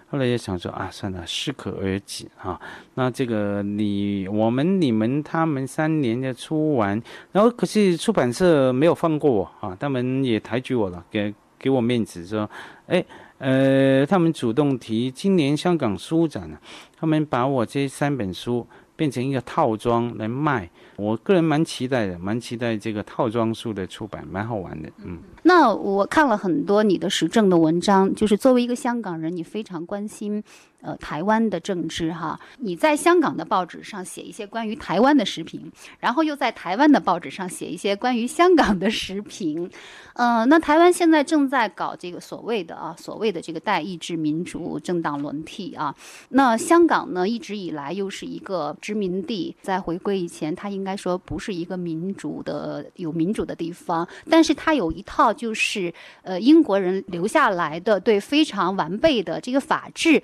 后来也想说啊，算了，适可而止哈。那这个你我们你们他们三年的出完，然后可是出版社没有放过我啊，他们也抬举我了，给给我面子说，哎。呃，他们主动提今年香港书展呢，他们把我这三本书变成一个套装来卖，我个人蛮期待的，蛮期待这个套装书的出版，蛮好玩的。嗯，那我看了很多你的时政的文章，就是作为一个香港人，你非常关心呃台湾的政治哈。你在香港的报纸上写一些关于台湾的时评，然后又在台湾的报纸上写一些关于香港的时评。呃，那台湾现在正在搞这个所谓的啊，所谓的这个代议制民主政党轮替啊。那香港呢，一直以来又是一个殖民地，在回归以前，它应该说不是一个民主的、有民主的地方。但是它有一套就是呃英国人留下来的对非常完备的这个法治。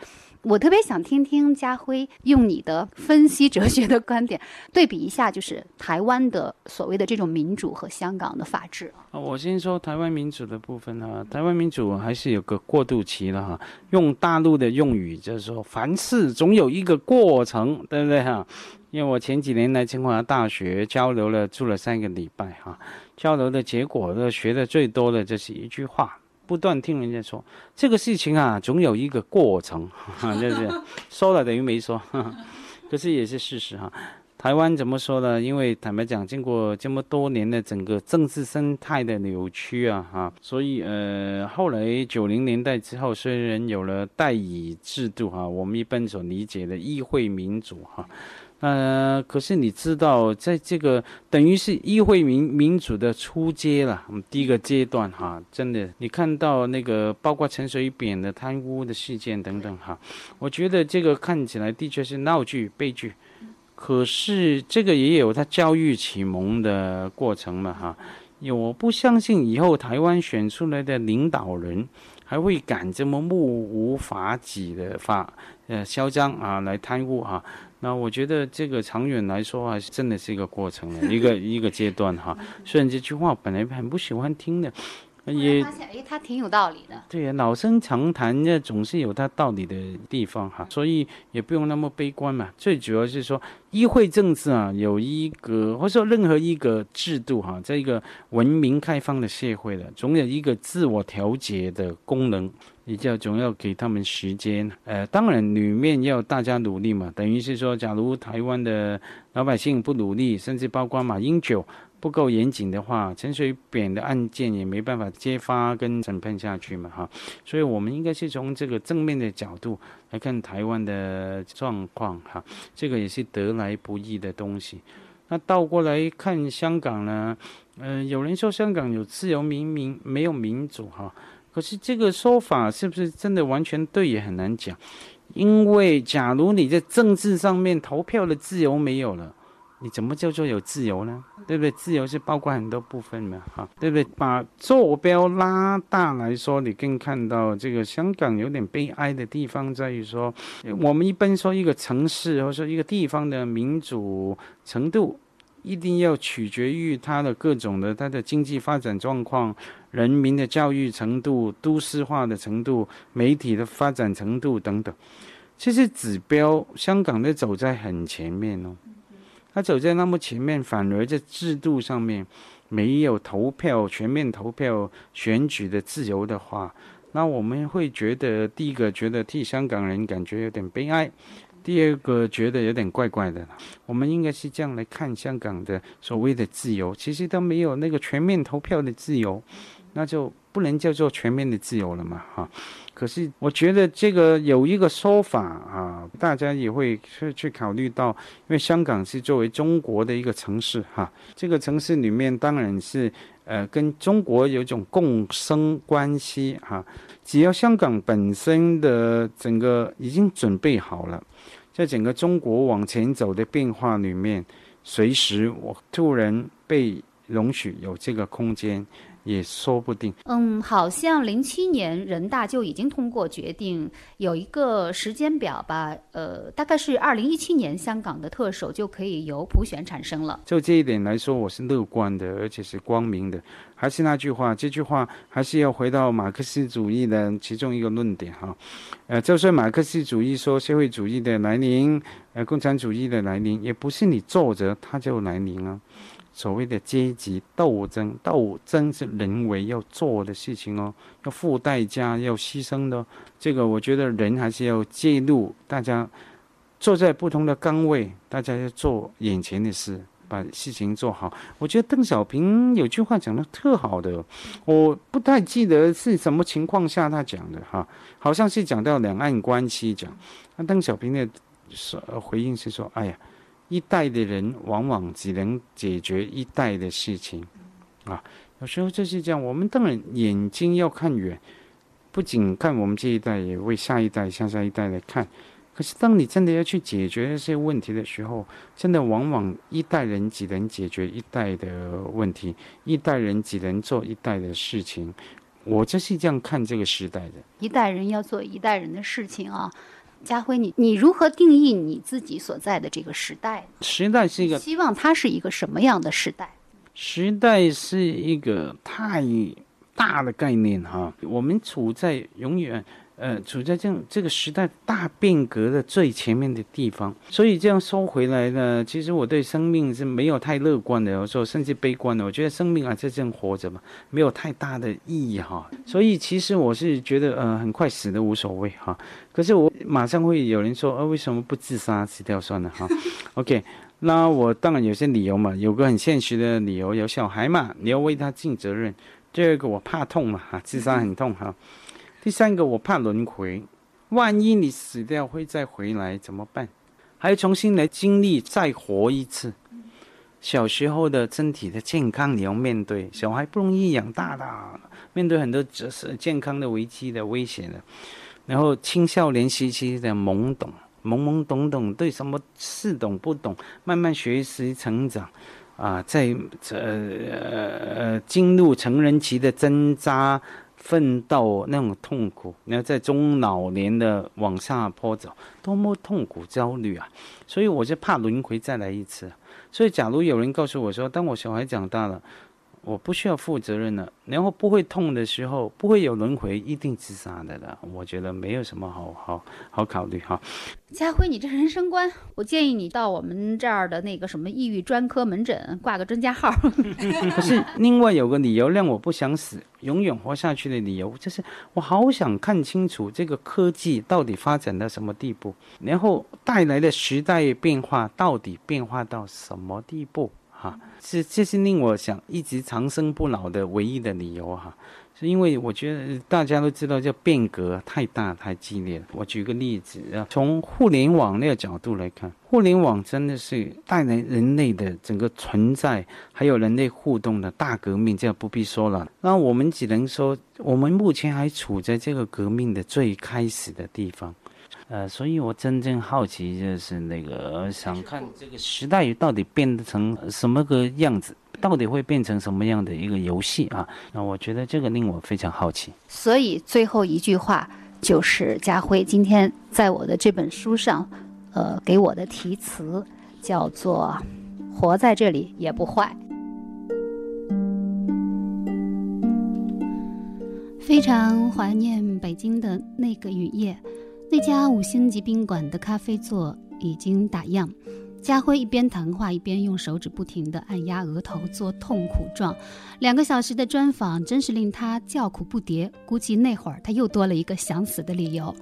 我特别想听听家辉用你的分析哲学的观点对比一下，就是台湾的所谓的这种民主和香港的法治啊。我先说台湾民主的部分哈，台湾民主还是有个过渡期的哈。用大陆的用语就是说，凡事总有一个过程，对不对哈？因为我前几年来清华大学交流了，住了三个礼拜哈，交流的结果呢，学的最多的就是一句话。不断听人家说这个事情啊，总有一个过程，就是说了等于没说，可是也是事实哈。台湾怎么说呢？因为坦白讲，经过这么多年的整个政治生态的扭曲啊，哈，所以呃，后来九零年代之后，虽然有了代议制度哈，我们一般所理解的议会民主哈。呃，可是你知道，在这个等于是议会民民主的初阶了，我们第一个阶段哈，真的，你看到那个包括陈水扁的贪污的事件等等哈，我觉得这个看起来的确是闹剧悲剧，可是这个也有他教育启蒙的过程嘛哈，我不相信以后台湾选出来的领导人还会敢这么目无法纪的发呃嚣张啊来贪污啊。那我觉得这个长远来说还是真的是一个过程，一个一个阶段哈。虽然这句话本来很不喜欢听的。也发现，哎，他挺有道理的。对呀，老生常谈，这总是有他道理的地方哈，所以也不用那么悲观嘛。最主要是说，议会政治啊，有一个或者说任何一个制度哈，在一个文明开放的社会的，总有一个自我调节的功能，你叫总要给他们时间。呃，当然里面要大家努力嘛，等于是说，假如台湾的老百姓不努力，甚至包括马英九。不够严谨的话，陈水扁的案件也没办法揭发跟审判下去嘛，哈，所以我们应该是从这个正面的角度来看台湾的状况，哈，这个也是得来不易的东西。那倒过来看香港呢，嗯，有人说香港有自由民民没有民主，哈，可是这个说法是不是真的完全对也很难讲，因为假如你在政治上面投票的自由没有了。你怎么叫做有自由呢？对不对？自由是包括很多部分嘛，哈，对不对？把坐标拉大来说，你更看到这个香港有点悲哀的地方在于说，我们一般说一个城市或者说一个地方的民主程度，一定要取决于它的各种的它的经济发展状况、人民的教育程度、都市化的程度、媒体的发展程度等等。其实指标，香港的走在很前面哦。他走在那么前面，反而在制度上面没有投票、全面投票、选举的自由的话，那我们会觉得，第一个觉得替香港人感觉有点悲哀，第二个觉得有点怪怪的。我们应该是这样来看香港的所谓的自由，其实都没有那个全面投票的自由，那就不能叫做全面的自由了嘛，哈。可是，我觉得这个有一个说法啊，大家也会去去考虑到，因为香港是作为中国的一个城市哈，这个城市里面当然是呃跟中国有一种共生关系哈。只要香港本身的整个已经准备好了，在整个中国往前走的变化里面，随时我突然被容许有这个空间。也说不定。嗯，好像零七年人大就已经通过决定，有一个时间表吧。呃，大概是二零一七年，香港的特首就可以由普选产生了。就这一点来说，我是乐观的，而且是光明的。还是那句话，这句话还是要回到马克思主义的其中一个论点哈。呃，就算马克思主义说社会主义的来临，呃，共产主义的来临，也不是你坐着它就来临啊。所谓的阶级斗争，斗争是人为要做的事情哦，要付代价、要牺牲的。这个我觉得人还是要介入，大家坐在不同的岗位，大家要做眼前的事，把事情做好。我觉得邓小平有句话讲的特好的，我不太记得是什么情况下他讲的哈，好像是讲到两岸关系讲。那邓小平的回应是说：“哎呀，一代的人往往只能解决一代的事情，啊，有时候就是这样。我们当然眼睛要看远，不仅看我们这一代，也为下一代、下下一代来看。”可是，当你真的要去解决这些问题的时候，真的往往一代人只能解决一代的问题，一代人只能做一代的事情。我就是这样看这个时代的。一代人要做一代人的事情啊，家辉，你你如何定义你自己所在的这个时代？时代是一个，希望它是一个什么样的时代？时代是一个太大的概念哈，我们处在永远。呃，处在这样这个时代大变革的最前面的地方，所以这样说回来呢，其实我对生命是没有太乐观的，有时候甚至悲观的。我觉得生命啊，就这样活着嘛，没有太大的意义哈。所以其实我是觉得，呃，很快死的无所谓哈。可是我马上会有人说，呃，为什么不自杀死掉算了哈？OK，那我当然有些理由嘛，有个很现实的理由，有小孩嘛，你要为他尽责任。第二个，我怕痛嘛，哈，自杀很痛哈。第三个，我怕轮回，万一你死掉会再回来怎么办？还要重新来经历再活一次。小时候的身体的健康你要面对，小孩不容易养大的，面对很多这是健康的危机的危险的。然后青少年时期的懵懂，懵懵懂懂，对什么事懂不懂，慢慢学习成长，啊，在这呃进入成人期的挣扎。奋斗那种痛苦，然后在中老年的往下坡走，多么痛苦焦虑啊！所以我就怕轮回再来一次。所以，假如有人告诉我说，当我小孩长大了。我不需要负责任了，然后不会痛的时候，不会有轮回，一定自杀的了。我觉得没有什么好好好考虑哈。家辉，你这人生观，我建议你到我们这儿的那个什么抑郁专科门诊挂个专家号。可是另外有个理由让我不想死，永远活下去的理由，就是我好想看清楚这个科技到底发展到什么地步，然后带来的时代变化到底变化到什么地步。啊，这这是令我想一直长生不老的唯一的理由哈，是因为我觉得大家都知道，叫变革太大太激烈了。我举个例子啊，从互联网那个角度来看，互联网真的是带来人类的整个存在，还有人类互动的大革命，这不必说了。那我们只能说，我们目前还处在这个革命的最开始的地方。呃，所以我真正好奇就是那个，想看这个时代到底变成什么个样子，到底会变成什么样的一个游戏啊？那我觉得这个令我非常好奇。所以最后一句话就是家辉今天在我的这本书上，呃，给我的题词叫做“活在这里也不坏”。非常怀念北京的那个雨夜。那家五星级宾馆的咖啡座已经打烊，家辉一边谈话一边用手指不停地按压额头做痛苦状。两个小时的专访真是令他叫苦不迭，估计那会儿他又多了一个想死的理由。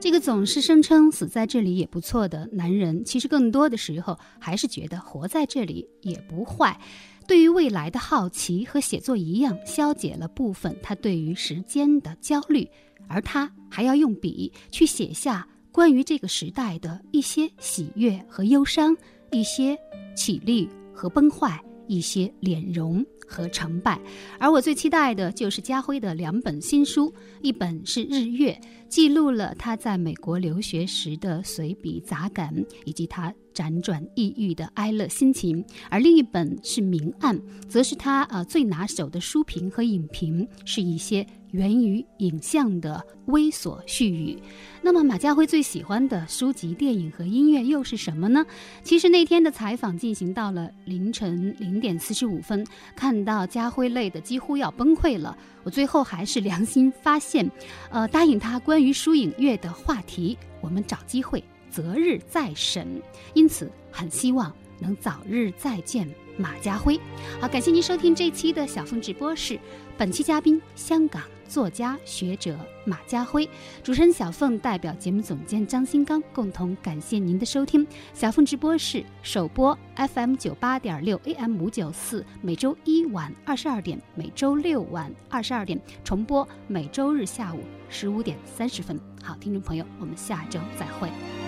这个总是声称死在这里也不错的男人，其实更多的时候还是觉得活在这里也不坏。对于未来的好奇和写作一样，消解了部分他对于时间的焦虑。而他还要用笔去写下关于这个时代的一些喜悦和忧伤，一些起立和崩坏，一些脸容和成败。而我最期待的就是家辉的两本新书，一本是《日月》，记录了他在美国留学时的随笔杂感，以及他辗转异域的哀乐心情；而另一本是《明暗》，则是他呃最拿手的书评和影评，是一些。源于影像的微琐絮语。那么，马家辉最喜欢的书籍、电影和音乐又是什么呢？其实那天的采访进行到了凌晨零点四十五分，看到家辉累得几乎要崩溃了。我最后还是良心发现，呃，答应他关于书影乐的话题，我们找机会择日再审。因此，很希望能早日再见马家辉。好，感谢您收听这期的小凤直播室，本期嘉宾香港。作家学者马家辉，主持人小凤代表节目总监张新刚共同感谢您的收听。小凤直播室首播 FM 九八点六 AM 五九四，每周一晚二十二点，每周六晚二十二点重播，每周日下午十五点三十分。好，听众朋友，我们下周再会。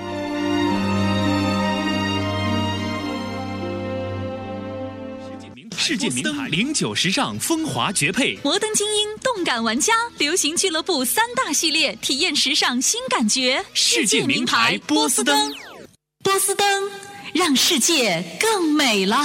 世界名牌零九时尚风华绝配，摩登精英动感玩家流行俱乐部三大系列，体验时尚新感觉。世界名牌波司登，波司登让世界更美了。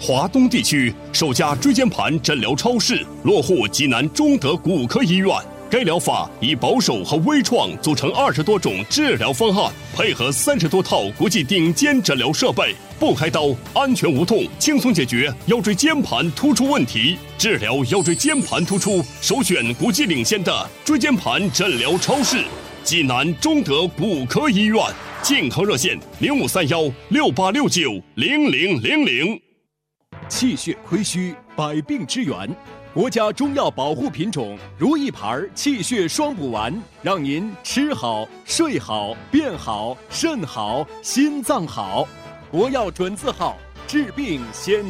华东地区首家椎间盘诊疗超市落户济南中德骨科医院。该疗法以保守和微创组成二十多种治疗方案，配合三十多套国际顶尖诊疗设备，不开刀，安全无痛，轻松解决腰椎间盘突出问题。治疗腰椎间盘突出，首选国际领先的椎间盘诊疗超市——济南中德骨科医院。健康热线：零五三幺六八六九零零零零。气血亏虚，百病之源。国家中药保护品种如意牌气血双补丸，让您吃好、睡好、变好、肾好、心脏好。国药准字号，治病先。